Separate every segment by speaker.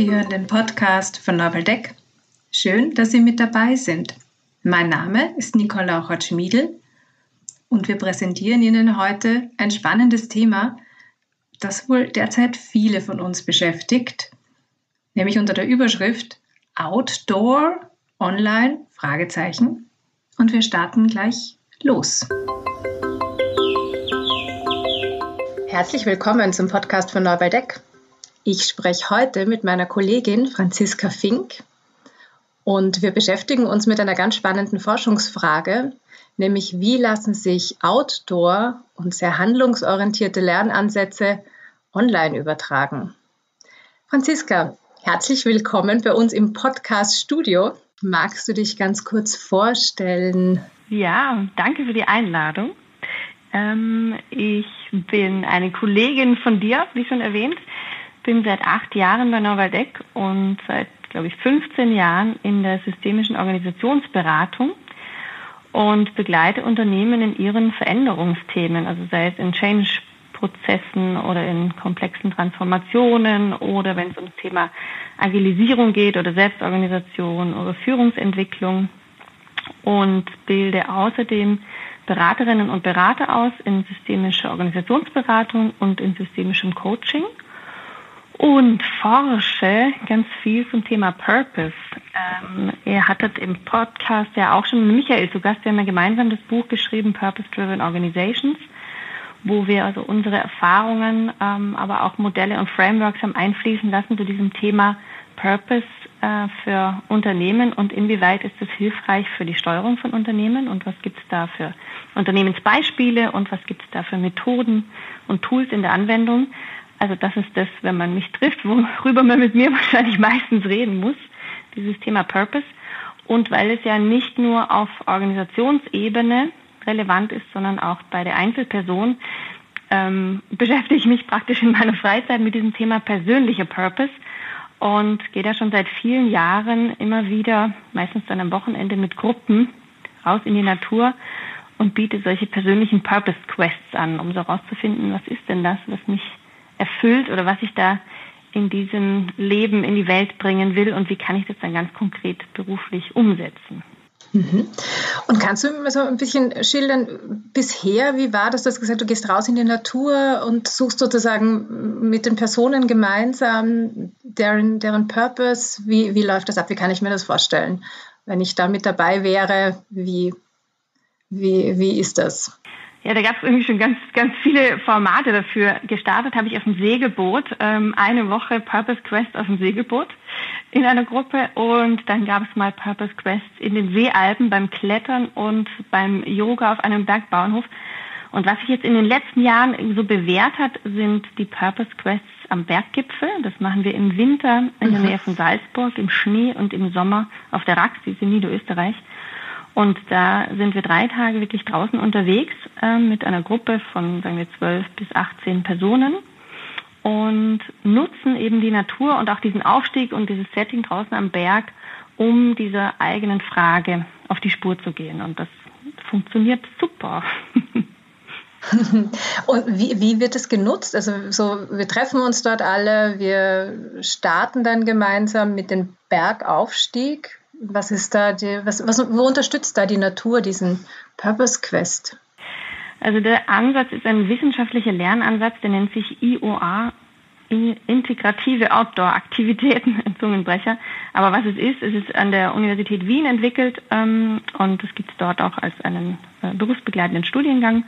Speaker 1: Sie hören den Podcast von Novel Deck. Schön, dass Sie mit dabei sind. Mein Name ist Nicole Lauchert-Schmiedel und wir präsentieren Ihnen heute ein spannendes Thema, das wohl derzeit viele von uns beschäftigt, nämlich unter der Überschrift Outdoor Online Fragezeichen. Und wir starten gleich los. Herzlich willkommen zum Podcast von Neuwaldeck. Ich spreche heute mit meiner Kollegin Franziska Fink und wir beschäftigen uns mit einer ganz spannenden Forschungsfrage, nämlich wie lassen sich Outdoor und sehr handlungsorientierte Lernansätze online übertragen. Franziska, herzlich willkommen bei uns im Podcast Studio. Magst du dich ganz kurz vorstellen?
Speaker 2: Ja, danke für die Einladung. Ähm, ich bin eine Kollegin von dir, wie schon erwähnt bin seit acht Jahren bei Novaldeck und seit, glaube ich, 15 Jahren in der systemischen Organisationsberatung und begleite Unternehmen in ihren Veränderungsthemen, also sei es in Change-Prozessen oder in komplexen Transformationen oder wenn es um das Thema Agilisierung geht oder Selbstorganisation oder Führungsentwicklung. Und bilde außerdem Beraterinnen und Berater aus in systemischer Organisationsberatung und in systemischem Coaching und forsche ganz viel zum Thema Purpose. Ähm, ihr hattet im Podcast ja auch schon Michael zu Gast, wir haben ja gemeinsam das Buch geschrieben, Purpose Driven Organizations, wo wir also unsere Erfahrungen, ähm, aber auch Modelle und Frameworks haben einfließen lassen zu diesem Thema Purpose äh, für Unternehmen und inwieweit ist es hilfreich für die Steuerung von Unternehmen und was gibt es da für Unternehmensbeispiele und was gibt es da für Methoden und Tools in der Anwendung. Also das ist das, wenn man mich trifft, worüber man mit mir wahrscheinlich meistens reden muss, dieses Thema Purpose. Und weil es ja nicht nur auf Organisationsebene relevant ist, sondern auch bei der Einzelperson, ähm, beschäftige ich mich praktisch in meiner Freizeit mit diesem Thema persönlicher Purpose und gehe da schon seit vielen Jahren immer wieder, meistens dann am Wochenende mit Gruppen raus in die Natur und biete solche persönlichen Purpose Quests an, um so herauszufinden, was ist denn das, was mich erfüllt oder was ich da in diesem Leben in die Welt bringen will und wie kann ich das dann ganz konkret beruflich umsetzen.
Speaker 1: Mhm. Und kannst du mir so ein bisschen schildern, bisher, wie war das? Du hast gesagt, du gehst raus in die Natur und suchst sozusagen mit den Personen gemeinsam deren, deren Purpose. Wie, wie läuft das ab? Wie kann ich mir das vorstellen? Wenn ich da mit dabei wäre, wie, wie, wie ist das?
Speaker 2: Ja, da gab es irgendwie schon ganz, ganz viele Formate dafür. Gestartet habe ich auf dem Segelboot, ähm, eine Woche Purpose Quest auf dem Segelboot in einer Gruppe und dann gab es mal Purpose Quest in den Seealpen beim Klettern und beim Yoga auf einem Bergbauernhof. Und was sich jetzt in den letzten Jahren so bewährt hat, sind die Purpose Quests am Berggipfel. Das machen wir im Winter in der mhm. Nähe von Salzburg, im Schnee und im Sommer auf der Rax, die ist in Niederösterreich. Und da sind wir drei Tage wirklich draußen unterwegs äh, mit einer Gruppe von, sagen wir, zwölf bis 18 Personen und nutzen eben die Natur und auch diesen Aufstieg und dieses Setting draußen am Berg, um dieser eigenen Frage auf die Spur zu gehen. Und das funktioniert super.
Speaker 1: Und wie, wie wird es genutzt? Also so, wir treffen uns dort alle, wir starten dann gemeinsam mit dem Bergaufstieg was ist da die, was, was, wo unterstützt da die Natur diesen Purpose Quest?
Speaker 2: Also der Ansatz ist ein wissenschaftlicher Lernansatz, der nennt sich IOA, integrative Outdoor-Aktivitäten, Zungenbrecher. Aber was es ist, es ist an der Universität Wien entwickelt ähm, und es gibt es dort auch als einen äh, berufsbegleitenden Studiengang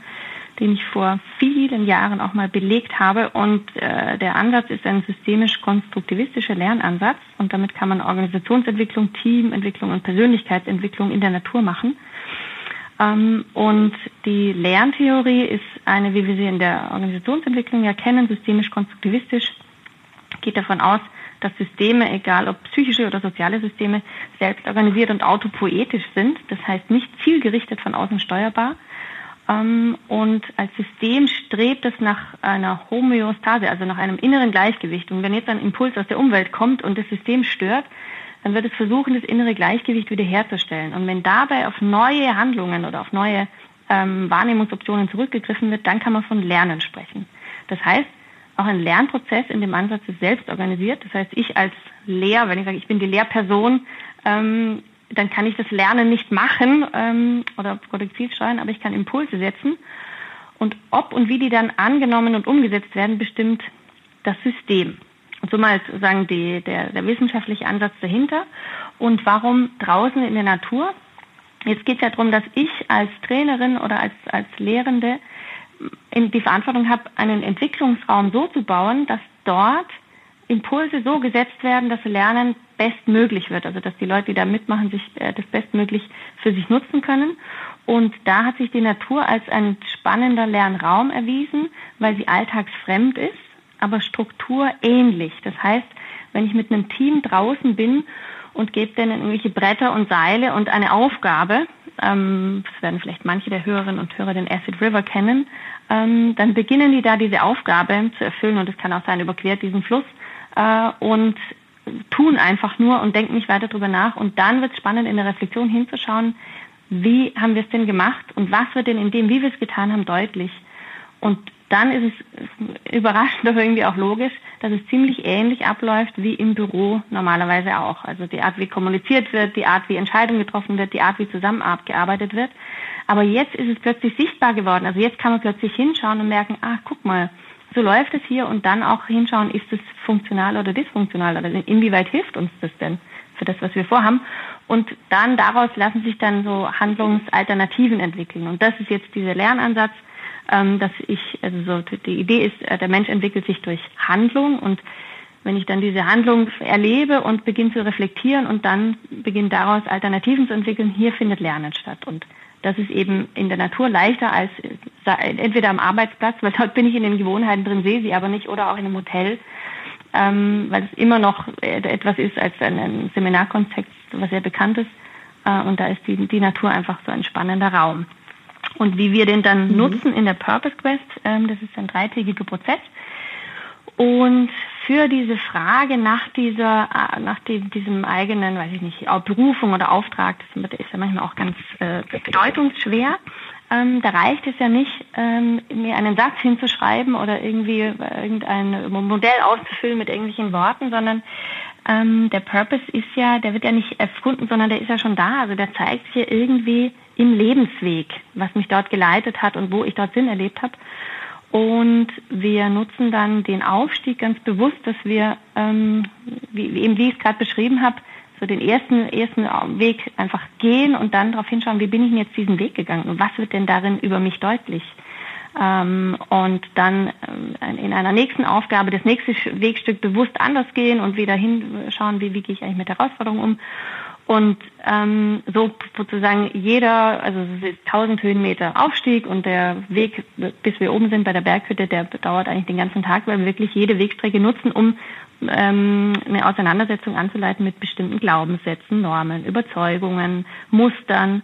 Speaker 2: den ich vor vielen Jahren auch mal belegt habe. Und äh, der Ansatz ist ein systemisch-konstruktivistischer Lernansatz. Und damit kann man Organisationsentwicklung, Teamentwicklung und Persönlichkeitsentwicklung in der Natur machen. Ähm, und die Lerntheorie ist eine, wie wir sie in der Organisationsentwicklung ja kennen, systemisch-konstruktivistisch, geht davon aus, dass Systeme, egal ob psychische oder soziale Systeme, selbst organisiert und autopoetisch sind. Das heißt nicht zielgerichtet von außen steuerbar, und als System strebt es nach einer Homöostase, also nach einem inneren Gleichgewicht. Und wenn jetzt ein Impuls aus der Umwelt kommt und das System stört, dann wird es versuchen, das innere Gleichgewicht wiederherzustellen. Und wenn dabei auf neue Handlungen oder auf neue ähm, Wahrnehmungsoptionen zurückgegriffen wird, dann kann man von Lernen sprechen. Das heißt, auch ein Lernprozess in dem Ansatz ist selbst organisiert. Das heißt, ich als Lehr, wenn ich sage, ich bin die Lehrperson, ähm, dann kann ich das Lernen nicht machen ähm, oder produktiv steuern, aber ich kann Impulse setzen. Und ob und wie die dann angenommen und umgesetzt werden, bestimmt das System. Und so mal sozusagen die, der, der wissenschaftliche Ansatz dahinter. Und warum draußen in der Natur? Jetzt geht es ja darum, dass ich als Trainerin oder als, als Lehrende die Verantwortung habe, einen Entwicklungsraum so zu bauen, dass dort Impulse so gesetzt werden, dass Lernen bestmöglich wird, also dass die Leute, die da mitmachen, sich äh, das bestmöglich für sich nutzen können. Und da hat sich die Natur als ein spannender Lernraum erwiesen, weil sie alltagsfremd ist, aber strukturähnlich. Das heißt, wenn ich mit einem Team draußen bin und gebe denen irgendwelche Bretter und Seile und eine Aufgabe, ähm, das werden vielleicht manche der Hörerinnen und Hörer den Acid River kennen, ähm, dann beginnen die da diese Aufgabe zu erfüllen und es kann auch sein, überquert diesen Fluss äh, und tun einfach nur und denken nicht weiter darüber nach. Und dann wird es spannend, in der Reflexion hinzuschauen, wie haben wir es denn gemacht und was wird denn in dem, wie wir es getan haben, deutlich. Und dann ist es überraschend, aber irgendwie auch logisch, dass es ziemlich ähnlich abläuft wie im Büro normalerweise auch. Also die Art, wie kommuniziert wird, die Art, wie Entscheidungen getroffen wird, die Art, wie zusammengearbeitet wird. Aber jetzt ist es plötzlich sichtbar geworden. Also jetzt kann man plötzlich hinschauen und merken, ach, guck mal, so läuft es hier und dann auch hinschauen, ist es funktional oder dysfunktional oder inwieweit hilft uns das denn für das, was wir vorhaben. Und dann daraus lassen sich dann so Handlungsalternativen entwickeln. Und das ist jetzt dieser Lernansatz, ähm, dass ich, also so die Idee ist, äh, der Mensch entwickelt sich durch Handlung und wenn ich dann diese Handlung erlebe und beginne zu reflektieren und dann beginne daraus Alternativen zu entwickeln, hier findet Lernen statt. Und das ist eben in der Natur leichter als entweder am Arbeitsplatz, weil dort bin ich in den Gewohnheiten drin, sehe sie aber nicht, oder auch in einem Hotel, ähm, weil es immer noch etwas ist als ein, ein Seminarkontext, was sehr bekannt ist. Äh, und da ist die, die Natur einfach so ein spannender Raum. Und wie wir den dann mhm. nutzen in der Purpose Quest, ähm, das ist ein dreitägiger Prozess. Und für diese Frage nach dieser, äh, nach dem, diesem eigenen, weiß ich nicht, Berufung oder Auftrag, das ist ja manchmal auch ganz äh, bedeutungsschwer. Ähm, da reicht es ja nicht, ähm, mir einen Satz hinzuschreiben oder irgendwie äh, irgendein Modell auszufüllen mit irgendwelchen Worten, sondern ähm, der Purpose ist ja, der wird ja nicht erfunden, sondern der ist ja schon da. Also der zeigt sich ja irgendwie im Lebensweg, was mich dort geleitet hat und wo ich dort Sinn erlebt habe. Und wir nutzen dann den Aufstieg ganz bewusst, dass wir, ähm, wie, eben wie ich es gerade beschrieben habe, so den ersten, ersten Weg einfach gehen und dann darauf hinschauen, wie bin ich denn jetzt diesen Weg gegangen und was wird denn darin über mich deutlich. Ähm, und dann äh, in einer nächsten Aufgabe das nächste Wegstück bewusst anders gehen und wieder hinschauen, wie, wie gehe ich eigentlich mit Herausforderungen um. Und ähm, so sozusagen jeder, also es ist 1000 Höhenmeter Aufstieg und der Weg, bis wir oben sind bei der Berghütte, der dauert eigentlich den ganzen Tag, weil wir wirklich jede Wegstrecke nutzen, um ähm, eine Auseinandersetzung anzuleiten mit bestimmten Glaubenssätzen, Normen, Überzeugungen, Mustern.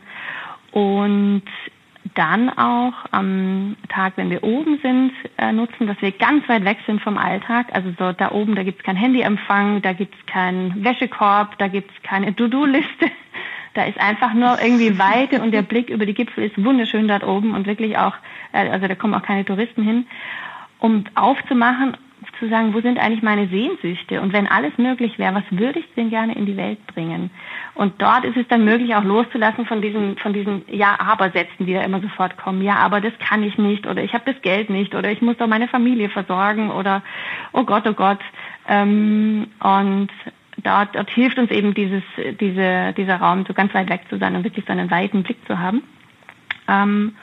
Speaker 2: Und dann auch am Tag, wenn wir oben sind, äh, nutzen, dass wir ganz weit weg sind vom Alltag. Also so da oben, da gibt es keinen Handyempfang, da gibt es keinen Wäschekorb, da gibt es keine To-Do-Liste. Da ist einfach nur irgendwie Weite und der Blick über die Gipfel ist wunderschön dort oben und wirklich auch, äh, also da kommen auch keine Touristen hin, um aufzumachen zu sagen, wo sind eigentlich meine Sehnsüchte? Und wenn alles möglich wäre, was würde ich denn gerne in die Welt bringen? Und dort ist es dann möglich, auch loszulassen von diesen, von diesen Ja-Aber-Sätzen, die da immer sofort kommen. Ja, aber das kann ich nicht oder ich habe das Geld nicht oder ich muss doch meine Familie versorgen oder oh Gott, oh Gott. Ähm, und dort, dort hilft uns eben dieses, diese, dieser Raum, so ganz weit weg zu sein und wirklich so einen weiten Blick zu haben. Ähm,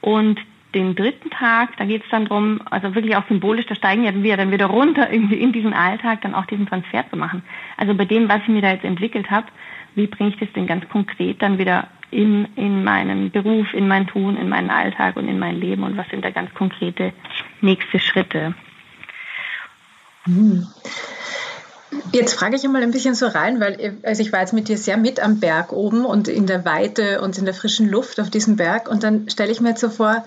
Speaker 2: und den dritten Tag, da geht es dann darum, also wirklich auch symbolisch, da steigen ja wir dann wieder runter, irgendwie in diesen Alltag dann auch diesen Transfer zu machen. Also bei dem, was ich mir da jetzt entwickelt habe, wie bringe ich das denn ganz konkret dann wieder in, in meinen Beruf, in mein Tun, in meinen Alltag und in mein Leben und was sind da ganz konkrete nächste Schritte?
Speaker 1: Hm. Jetzt frage ich mal ein bisschen so rein, weil also ich war jetzt mit dir sehr mit am Berg oben und in der Weite und in der frischen Luft auf diesem Berg und dann stelle ich mir jetzt so vor,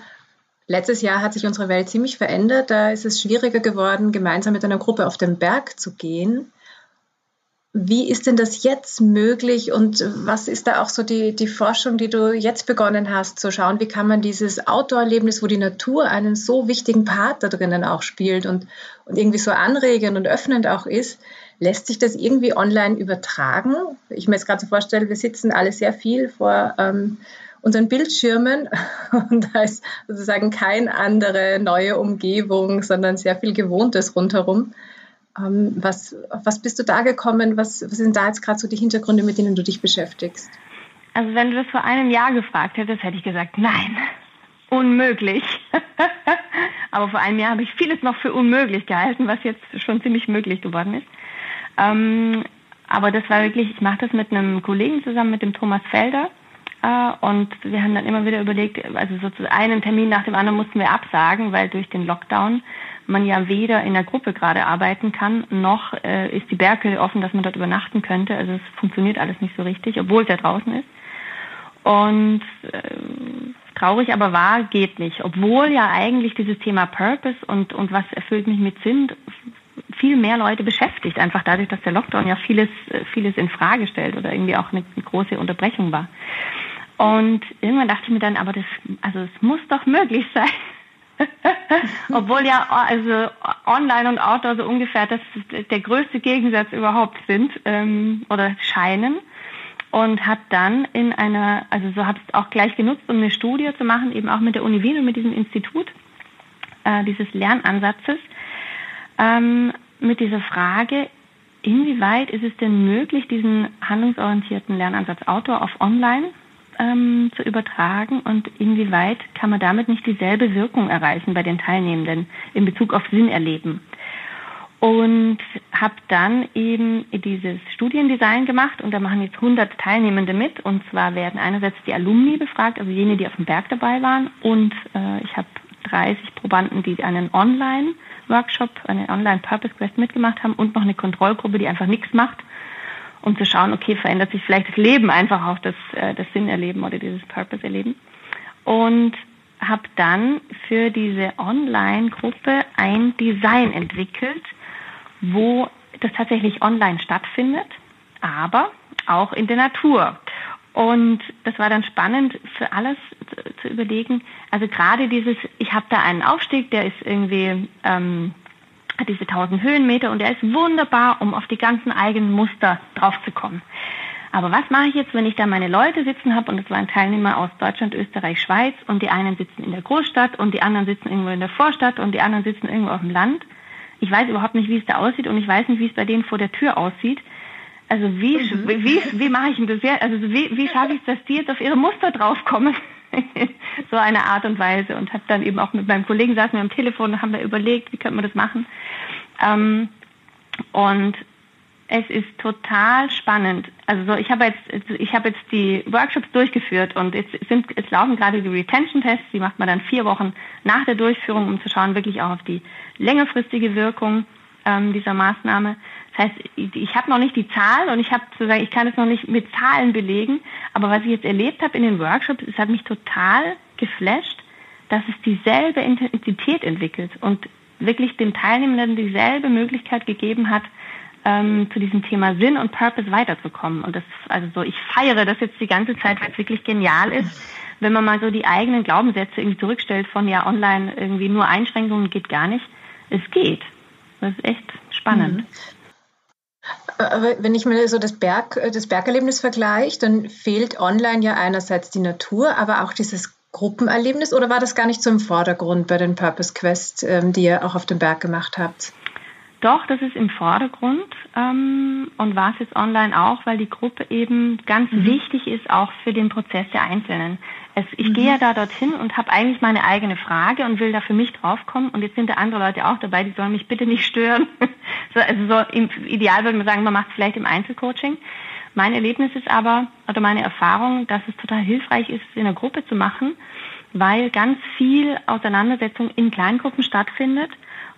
Speaker 1: Letztes Jahr hat sich unsere Welt ziemlich verändert. Da ist es schwieriger geworden, gemeinsam mit einer Gruppe auf den Berg zu gehen. Wie ist denn das jetzt möglich und was ist da auch so die, die Forschung, die du jetzt begonnen hast, zu schauen, wie kann man dieses Outdoor-Erlebnis, wo die Natur einen so wichtigen Part da drinnen auch spielt und, und irgendwie so anregend und öffnend auch ist, lässt sich das irgendwie online übertragen? Ich mir jetzt gerade so vorstelle, wir sitzen alle sehr viel vor ähm, unseren Bildschirmen und da ist sozusagen keine andere neue Umgebung, sondern sehr viel Gewohntes rundherum. Ähm, was, was bist du da gekommen? Was, was sind da jetzt gerade so die Hintergründe, mit denen du dich beschäftigst?
Speaker 2: Also wenn du das vor einem Jahr gefragt hättest, hätte ich gesagt, nein, unmöglich. Aber vor einem Jahr habe ich vieles noch für unmöglich gehalten, was jetzt schon ziemlich möglich geworden ist. Ähm, aber das war wirklich, ich mache das mit einem Kollegen zusammen, mit dem Thomas Felder. Und wir haben dann immer wieder überlegt, also sozusagen einen Termin nach dem anderen mussten wir absagen, weil durch den Lockdown man ja weder in der Gruppe gerade arbeiten kann, noch äh, ist die Berke offen, dass man dort übernachten könnte. Also es funktioniert alles nicht so richtig, obwohl es ja draußen ist. Und äh, traurig aber war, geht nicht. Obwohl ja eigentlich dieses Thema Purpose und, und was erfüllt mich mit Sinn viel mehr Leute beschäftigt, einfach dadurch, dass der Lockdown ja vieles, äh, vieles in Frage stellt oder irgendwie auch eine große Unterbrechung war. Und irgendwann dachte ich mir dann, aber das, also es muss doch möglich sein, Obwohl ja also online und Outdoor so ungefähr das der größte Gegensatz überhaupt sind ähm, oder scheinen. Und habe dann in einer, also so habe es auch gleich genutzt, um eine Studie zu machen, eben auch mit der Uni Wien und mit diesem Institut äh, dieses Lernansatzes, ähm, mit dieser Frage, inwieweit ist es denn möglich, diesen handlungsorientierten Lernansatz Outdoor auf Online ähm, zu übertragen und inwieweit kann man damit nicht dieselbe Wirkung erreichen bei den Teilnehmenden in Bezug auf Sinn erleben. Und habe dann eben dieses Studiendesign gemacht und da machen jetzt 100 Teilnehmende mit. Und zwar werden einerseits die Alumni befragt, also jene, die auf dem Berg dabei waren. Und äh, ich habe 30 Probanden, die einen Online-Workshop, eine Online-Purpose-Quest mitgemacht haben und noch eine Kontrollgruppe, die einfach nichts macht um zu schauen, okay, verändert sich vielleicht das Leben einfach auch das, äh, das Sinnerleben oder dieses Purpose-Erleben. Und habe dann für diese Online-Gruppe ein Design entwickelt, wo das tatsächlich online stattfindet, aber auch in der Natur. Und das war dann spannend für alles zu, zu überlegen. Also gerade dieses, ich habe da einen Aufstieg, der ist irgendwie ähm, hat diese 1000 Höhenmeter und er ist wunderbar, um auf die ganzen eigenen Muster draufzukommen. Aber was mache ich jetzt, wenn ich da meine Leute sitzen habe und es waren Teilnehmer aus Deutschland, Österreich, Schweiz und die einen sitzen in der Großstadt und die anderen sitzen irgendwo in der Vorstadt und die anderen sitzen irgendwo auf dem Land. Ich weiß überhaupt nicht, wie es da aussieht und ich weiß nicht, wie es bei denen vor der Tür aussieht. Also wie, mhm. wie, wie, mache ich denn das? Also wie, wie schaffe ich es, dass die jetzt auf ihre Muster draufkommen? so eine Art und Weise und habe dann eben auch mit meinem Kollegen saßen wir am Telefon und haben da überlegt, wie könnte man das machen. Ähm, und es ist total spannend. Also so, ich habe jetzt, ich habe jetzt die Workshops durchgeführt und jetzt sind, es laufen gerade die Retention-Tests. Die macht man dann vier Wochen nach der Durchführung, um zu schauen wirklich auch auf die längerfristige Wirkung ähm, dieser Maßnahme. Das heißt, ich habe noch nicht die Zahlen und ich habe sozusagen, ich kann es noch nicht mit Zahlen belegen, aber was ich jetzt erlebt habe in den Workshops, es hat mich total geflasht, dass es dieselbe Intensität entwickelt und wirklich den Teilnehmenden dieselbe Möglichkeit gegeben hat, ähm, zu diesem Thema Sinn und Purpose weiterzukommen. Und das, also so, ich feiere das jetzt die ganze Zeit, weil es wirklich genial ist, wenn man mal so die eigenen Glaubenssätze irgendwie zurückstellt von ja online irgendwie nur Einschränkungen geht gar nicht. Es geht. Das ist echt spannend. Mhm.
Speaker 1: Aber wenn ich mir so das, Berg, das Bergerlebnis vergleiche, dann fehlt online ja einerseits die Natur, aber auch dieses Gruppenerlebnis oder war das gar nicht so im Vordergrund bei den Purpose Quest, ähm, die ihr auch auf dem Berg gemacht habt?
Speaker 2: Doch, das ist im Vordergrund ähm, und war es jetzt online auch, weil die Gruppe eben ganz mhm. wichtig ist, auch für den Prozess der Einzelnen. Es, ich mhm. gehe ja da dorthin und habe eigentlich meine eigene Frage und will da für mich draufkommen und jetzt sind da andere Leute auch dabei, die sollen mich bitte nicht stören. so, also so im Ideal würde man sagen, man macht es vielleicht im Einzelcoaching. Mein Erlebnis ist aber, oder meine Erfahrung, dass es total hilfreich ist, es in einer Gruppe zu machen, weil ganz viel Auseinandersetzung in Kleingruppen stattfindet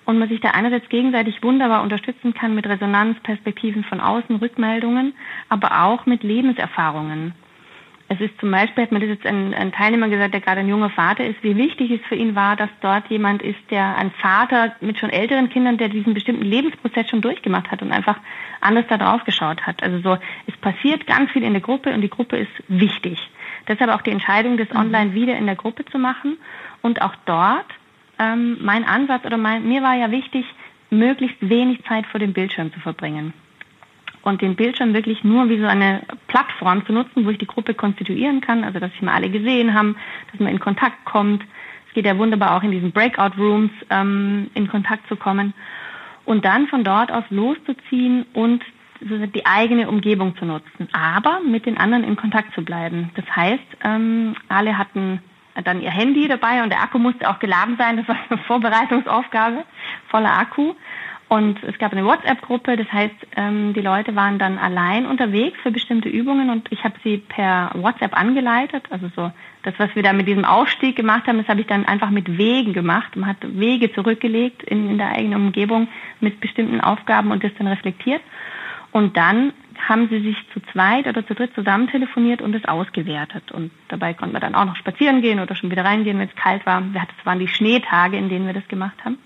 Speaker 2: und man sich da einerseits gegenseitig wunderbar unterstützen kann mit Resonanzperspektiven von außen, Rückmeldungen, aber auch mit Lebenserfahrungen. Es ist zum Beispiel, hat mir das jetzt ein, ein, Teilnehmer gesagt, der gerade ein junger Vater ist, wie wichtig es für ihn war, dass dort jemand ist, der ein Vater mit schon älteren Kindern, der diesen bestimmten Lebensprozess schon durchgemacht hat und einfach anders da drauf geschaut hat. Also so, es passiert ganz viel in der Gruppe und die Gruppe ist wichtig. Deshalb auch die Entscheidung, das mhm. online wieder in der Gruppe zu machen und auch dort ähm, mein Ansatz oder mein, mir war ja wichtig, möglichst wenig Zeit vor dem Bildschirm zu verbringen und den Bildschirm wirklich nur wie so eine Plattform zu nutzen, wo ich die Gruppe konstituieren kann, also dass sich mal alle gesehen haben, dass man in Kontakt kommt. Es geht ja wunderbar auch in diesen Breakout Rooms ähm, in Kontakt zu kommen und dann von dort aus loszuziehen und die eigene Umgebung zu nutzen, aber mit den anderen in Kontakt zu bleiben. Das heißt, ähm, alle hatten dann ihr Handy dabei und der Akku musste auch geladen sein. Das war eine Vorbereitungsaufgabe, voller Akku. Und es gab eine WhatsApp-Gruppe, das heißt, ähm, die Leute waren dann allein unterwegs für bestimmte Übungen und ich habe sie per WhatsApp angeleitet. Also so das, was wir da mit diesem Aufstieg gemacht haben, das habe ich dann einfach mit Wegen gemacht. Man hat Wege zurückgelegt in, in der eigenen Umgebung mit bestimmten Aufgaben und das dann reflektiert. Und dann haben sie sich zu zweit oder zu dritt zusammen telefoniert und es ausgewertet. Und dabei konnten wir dann auch noch spazieren gehen oder schon wieder reingehen, wenn es kalt war. Das waren die Schneetage, in denen wir das gemacht haben.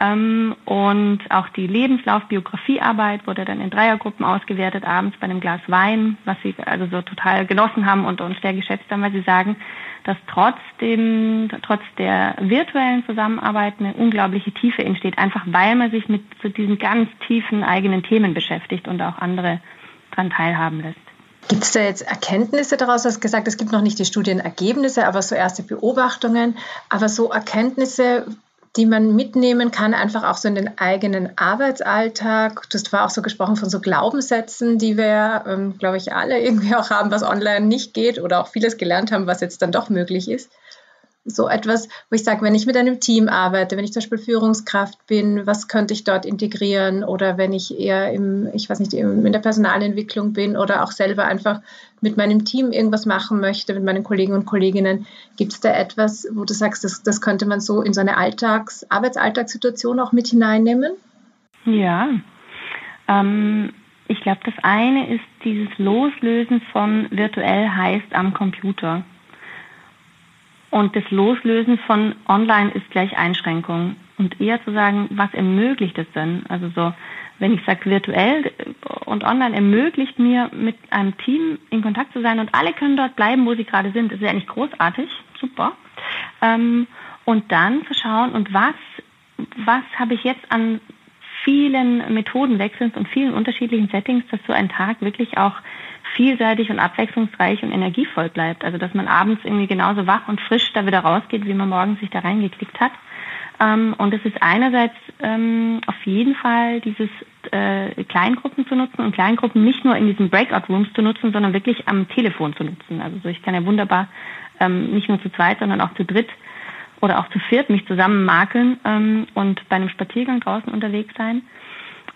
Speaker 2: Ähm, und auch die Lebenslauf-Biografiearbeit wurde dann in Dreiergruppen ausgewertet, abends bei einem Glas Wein, was sie also so total genossen haben und uns sehr geschätzt haben, weil sie sagen, dass trotzdem, trotz der virtuellen Zusammenarbeit eine unglaubliche Tiefe entsteht, einfach weil man sich mit so diesen ganz tiefen eigenen Themen beschäftigt und auch andere daran teilhaben lässt.
Speaker 1: Gibt es da jetzt Erkenntnisse daraus? Du hast gesagt, es gibt noch nicht die Studienergebnisse, aber so erste Beobachtungen. Aber so Erkenntnisse, die man mitnehmen kann, einfach auch so in den eigenen Arbeitsalltag. Du hast vorher auch so gesprochen von so Glaubenssätzen, die wir, ähm, glaube ich, alle irgendwie auch haben, was online nicht geht oder auch vieles gelernt haben, was jetzt dann doch möglich ist so etwas, wo ich sage, wenn ich mit einem Team arbeite, wenn ich zum Beispiel Führungskraft bin, was könnte ich dort integrieren? Oder wenn ich eher im, ich weiß nicht, in der Personalentwicklung bin oder auch selber einfach mit meinem Team irgendwas machen möchte, mit meinen Kollegen und Kolleginnen, gibt es da etwas, wo du sagst, das, das könnte man so in so eine Alltags-, Arbeitsalltagssituation auch mit hineinnehmen?
Speaker 2: Ja, ähm, ich glaube, das eine ist dieses Loslösen von virtuell heißt am Computer. Und das Loslösen von online ist gleich Einschränkung. Und eher zu sagen, was ermöglicht es denn? Also so, wenn ich sage virtuell und online ermöglicht mir mit einem Team in Kontakt zu sein und alle können dort bleiben, wo sie gerade sind. Das ist ja eigentlich großartig, super. Ähm, und dann zu schauen, und was, was habe ich jetzt an vielen Methodenwechseln und vielen unterschiedlichen Settings, dass so ein Tag wirklich auch vielseitig und abwechslungsreich und energievoll bleibt. Also dass man abends irgendwie genauso wach und frisch da wieder rausgeht, wie man morgens sich da reingeklickt hat. Ähm, und es ist einerseits ähm, auf jeden Fall dieses äh, Kleingruppen zu nutzen und Kleingruppen nicht nur in diesen Breakout Rooms zu nutzen, sondern wirklich am Telefon zu nutzen. Also so, ich kann ja wunderbar ähm, nicht nur zu zweit, sondern auch zu dritt oder auch zu viert mich zusammen makeln ähm, und bei einem Spaziergang draußen unterwegs sein.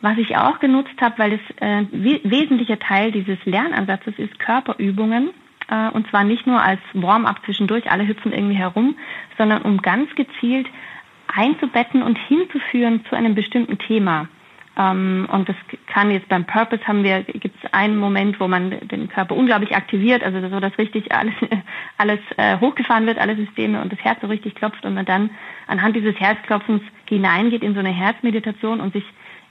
Speaker 2: Was ich auch genutzt habe, weil es äh, wesentlicher Teil dieses Lernansatzes ist, Körperübungen. Äh, und zwar nicht nur als Warm-up zwischendurch, alle hüpfen irgendwie herum, sondern um ganz gezielt einzubetten und hinzuführen zu einem bestimmten Thema. Ähm, und das kann jetzt beim Purpose haben wir, gibt es einen Moment, wo man den Körper unglaublich aktiviert, also so, dass richtig alles, alles äh, hochgefahren wird, alle Systeme und das Herz so richtig klopft und man dann anhand dieses Herzklopfens hineingeht in so eine Herzmeditation und sich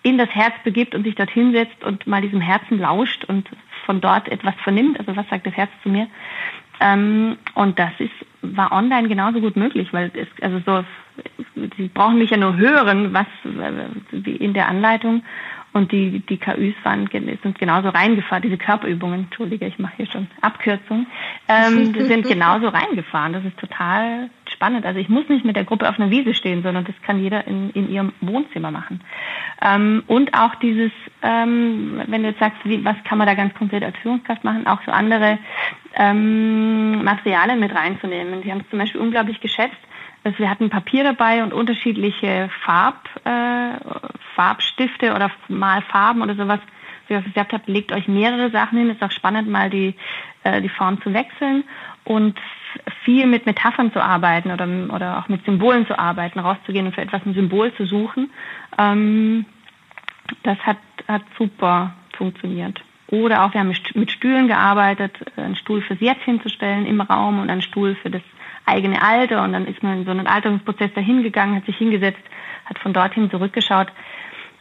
Speaker 2: in das Herz begibt und sich dorthin setzt und mal diesem Herzen lauscht und von dort etwas vernimmt. Also was sagt das Herz zu mir? Ähm, und das ist, war online genauso gut möglich, weil es, also so, Sie brauchen mich ja nur hören, was wie in der Anleitung und die, die KÜs waren, sind genauso reingefahren, diese Körperübungen, entschuldige, ich mache hier schon Abkürzungen, ähm, sind genauso reingefahren. Das ist total spannend. Also ich muss nicht mit der Gruppe auf einer Wiese stehen, sondern das kann jeder in, in ihrem Wohnzimmer machen. Ähm, und auch dieses, ähm, wenn du jetzt sagst, wie, was kann man da ganz konkret als Führungskraft machen, auch so andere ähm, Materialien mit reinzunehmen. Die haben es zum Beispiel unglaublich geschätzt, also wir hatten Papier dabei und unterschiedliche Farb, äh, Farbstifte oder mal Farben oder sowas. Wie ich gesagt habe, legt euch mehrere Sachen hin. Ist auch spannend, mal die, äh, die Form zu wechseln und viel mit Metaphern zu arbeiten oder, oder auch mit Symbolen zu arbeiten, rauszugehen und für etwas ein Symbol zu suchen. Ähm, das hat, hat super funktioniert. Oder auch, wir haben mit Stühlen gearbeitet, einen Stuhl fürs Jetzt hinzustellen im Raum und einen Stuhl für das eigene Alter. Und dann ist man in so einen Alterungsprozess dahin gegangen, hat sich hingesetzt, hat von dorthin zurückgeschaut.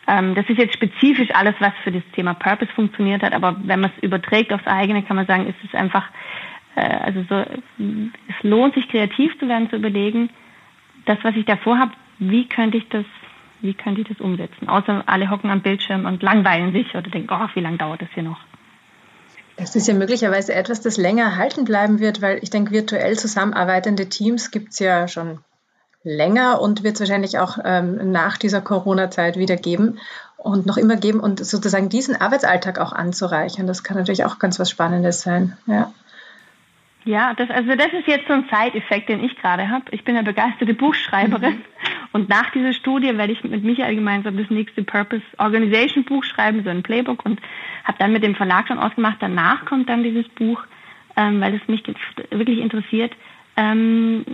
Speaker 2: Ähm, das ist jetzt spezifisch alles, was für das Thema Purpose funktioniert hat. Aber wenn man es überträgt aufs eigene, kann man sagen, ist es einfach, äh, also so, es lohnt sich kreativ zu werden, zu überlegen, das, was ich davor habe, wie könnte ich das wie können die das umsetzen? Außer alle hocken am Bildschirm und langweilen sich oder denken, oh, wie lange dauert das hier noch?
Speaker 1: Das ist ja möglicherweise etwas, das länger erhalten bleiben wird, weil ich denke, virtuell zusammenarbeitende Teams gibt es ja schon länger und wird es wahrscheinlich auch ähm, nach dieser Corona-Zeit wieder geben und noch immer geben und sozusagen diesen Arbeitsalltag auch anzureichern. Das kann natürlich auch ganz was Spannendes sein. Ja.
Speaker 2: Ja, das, also das ist jetzt so ein Side-Effekt, den ich gerade habe. Ich bin eine begeisterte Buchschreiberin mhm. und nach dieser Studie werde ich mit Michael gemeinsam das nächste Purpose Organization Buch schreiben, so ein Playbook und habe dann mit dem Verlag schon ausgemacht. Danach kommt dann dieses Buch, ähm, weil es mich wirklich interessiert, ähm,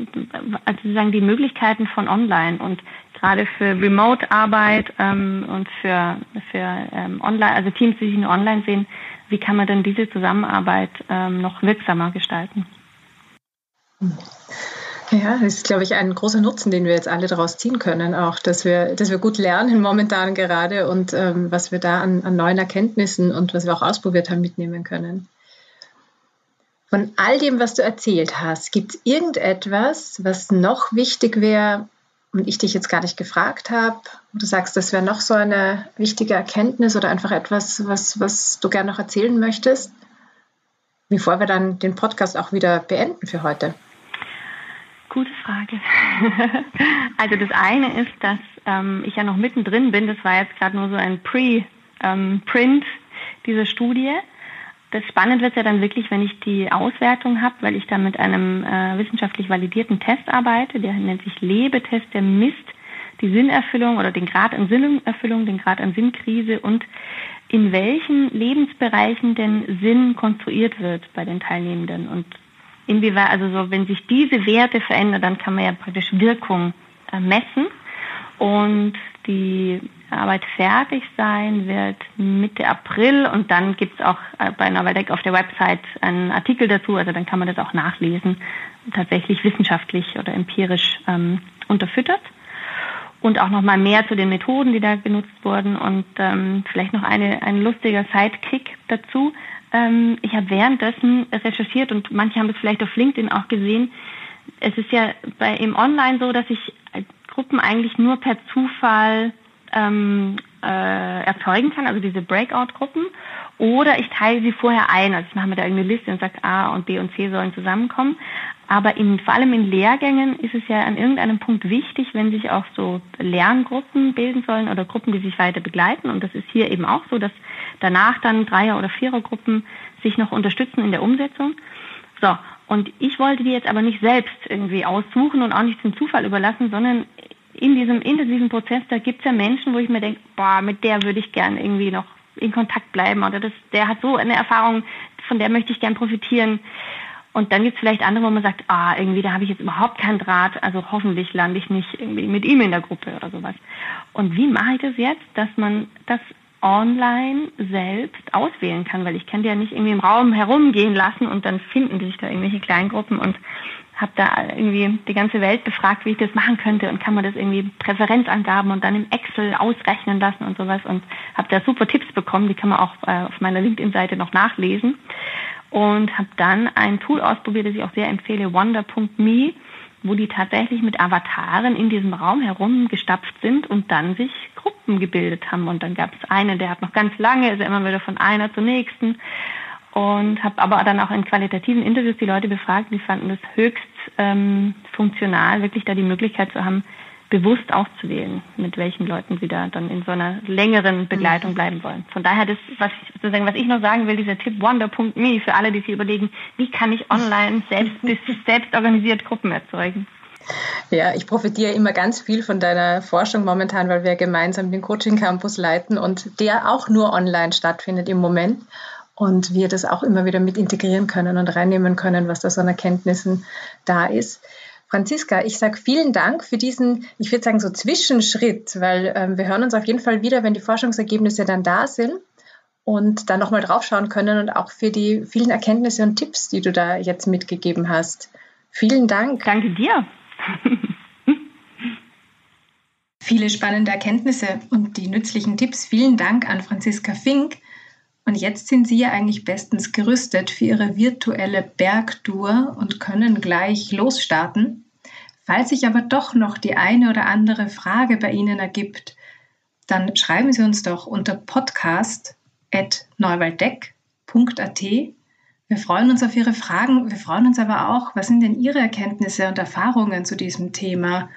Speaker 2: also sozusagen die Möglichkeiten von Online und gerade für Remote-Arbeit ähm, und für, für ähm, Online, also Teams, die sich nur online sehen, wie kann man denn diese Zusammenarbeit ähm, noch wirksamer gestalten?
Speaker 1: Ja, das ist, glaube ich, ein großer Nutzen, den wir jetzt alle daraus ziehen können, auch, dass wir, dass wir gut lernen momentan gerade und ähm, was wir da an, an neuen Erkenntnissen und was wir auch ausprobiert haben, mitnehmen können. Von all dem, was du erzählt hast, gibt es irgendetwas, was noch wichtig wäre, und ich dich jetzt gar nicht gefragt habe, du sagst, das wäre noch so eine wichtige Erkenntnis oder einfach etwas, was, was du gerne noch erzählen möchtest, bevor wir dann den Podcast auch wieder beenden für heute?
Speaker 2: Gute Frage. also das eine ist, dass ähm, ich ja noch mittendrin bin. Das war jetzt gerade nur so ein Pre-Print ähm, dieser Studie das spannend wird ja dann wirklich, wenn ich die Auswertung habe, weil ich da mit einem äh, wissenschaftlich validierten Test arbeite, der nennt sich Lebetest, der misst die Sinnerfüllung oder den Grad an Sinnerfüllung, den Grad an Sinnkrise und in welchen Lebensbereichen denn Sinn konstruiert wird bei den Teilnehmenden. Und inwieweit, also so, wenn sich diese Werte verändern, dann kann man ja praktisch Wirkung äh, messen. Und die Arbeit fertig sein wird Mitte April und dann gibt es auch äh, bei Novaldeck auf der Website einen Artikel dazu, also dann kann man das auch nachlesen, tatsächlich wissenschaftlich oder empirisch ähm, unterfüttert. Und auch nochmal mehr zu den Methoden, die da genutzt wurden und ähm, vielleicht noch eine, ein lustiger Sidekick dazu. Ähm, ich habe währenddessen recherchiert und manche haben es vielleicht auf LinkedIn auch gesehen. Es ist ja bei im Online so, dass ich Gruppen eigentlich nur per Zufall ähm, äh, erzeugen kann, also diese Breakout-Gruppen, oder ich teile sie vorher ein. Also ich mache mir da irgendeine Liste und sage, A und B und C sollen zusammenkommen. Aber in, vor allem in Lehrgängen ist es ja an irgendeinem Punkt wichtig, wenn sich auch so Lerngruppen bilden sollen oder Gruppen, die sich weiter begleiten. Und das ist hier eben auch so, dass danach dann Dreier- oder Vierergruppen sich noch unterstützen in der Umsetzung. So, und ich wollte die jetzt aber nicht selbst irgendwie aussuchen und auch nicht zum Zufall überlassen, sondern in diesem intensiven Prozess, da gibt es ja Menschen, wo ich mir denke, boah, mit der würde ich gern irgendwie noch in Kontakt bleiben oder das, der hat so eine Erfahrung, von der möchte ich gern profitieren. Und dann gibt es vielleicht andere, wo man sagt, ah, irgendwie, da habe ich jetzt überhaupt keinen Draht, also hoffentlich lande ich nicht irgendwie mit ihm in der Gruppe oder sowas. Und wie mache ich das jetzt, dass man das online selbst auswählen kann, weil ich kann die ja nicht irgendwie im Raum herumgehen lassen und dann finden sich da irgendwelche Kleingruppen und habe da irgendwie die ganze Welt befragt, wie ich das machen könnte und kann man das irgendwie Präferenzangaben und dann im Excel ausrechnen lassen und sowas und habe da super Tipps bekommen, die kann man auch äh, auf meiner LinkedIn-Seite noch nachlesen. Und habe dann ein Tool ausprobiert, das ich auch sehr empfehle, wonder.me, wo die tatsächlich mit Avataren in diesem Raum herumgestapft sind und dann sich Gruppen gebildet haben. Und dann gab es einen, der hat noch ganz lange, ist immer wieder von einer zur nächsten und habe aber dann auch in qualitativen Interviews die Leute befragt, die fanden es höchst ähm, funktional, wirklich da die Möglichkeit zu haben, bewusst auszuwählen, mit welchen Leuten sie da dann in so einer längeren Begleitung mhm. bleiben wollen. Von daher das, was ich, sozusagen, was ich noch sagen will, dieser Tipp wonder.me für alle, die sich überlegen, wie kann ich online selbst, selbst organisiert Gruppen erzeugen.
Speaker 1: Ja, ich profitiere immer ganz viel von deiner Forschung momentan, weil wir gemeinsam den Coaching Campus leiten und der auch nur online stattfindet im Moment und wir das auch immer wieder mit integrieren können und reinnehmen können, was da so an Erkenntnissen da ist. Franziska, ich sage vielen Dank für diesen, ich würde sagen, so Zwischenschritt, weil ähm, wir hören uns auf jeden Fall wieder, wenn die Forschungsergebnisse dann da sind. und dann nochmal draufschauen können und auch für die vielen Erkenntnisse und Tipps, die du da jetzt mitgegeben hast. Vielen Dank.
Speaker 2: Danke dir.
Speaker 1: Viele spannende Erkenntnisse und die nützlichen Tipps. Vielen Dank an Franziska Fink. Und jetzt sind Sie ja eigentlich bestens gerüstet für Ihre virtuelle Bergtour und können gleich losstarten. Falls sich aber doch noch die eine oder andere Frage bei Ihnen ergibt, dann schreiben Sie uns doch unter podcast.neuwaldeck.at. Wir freuen uns auf Ihre Fragen. Wir freuen uns aber auch, was sind denn Ihre Erkenntnisse und Erfahrungen zu diesem Thema?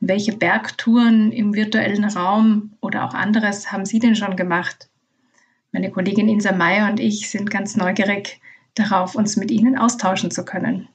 Speaker 1: Welche Bergtouren im virtuellen Raum oder auch anderes haben Sie denn schon gemacht? Meine Kollegin Insa Meyer und ich sind ganz neugierig darauf, uns mit Ihnen austauschen zu können.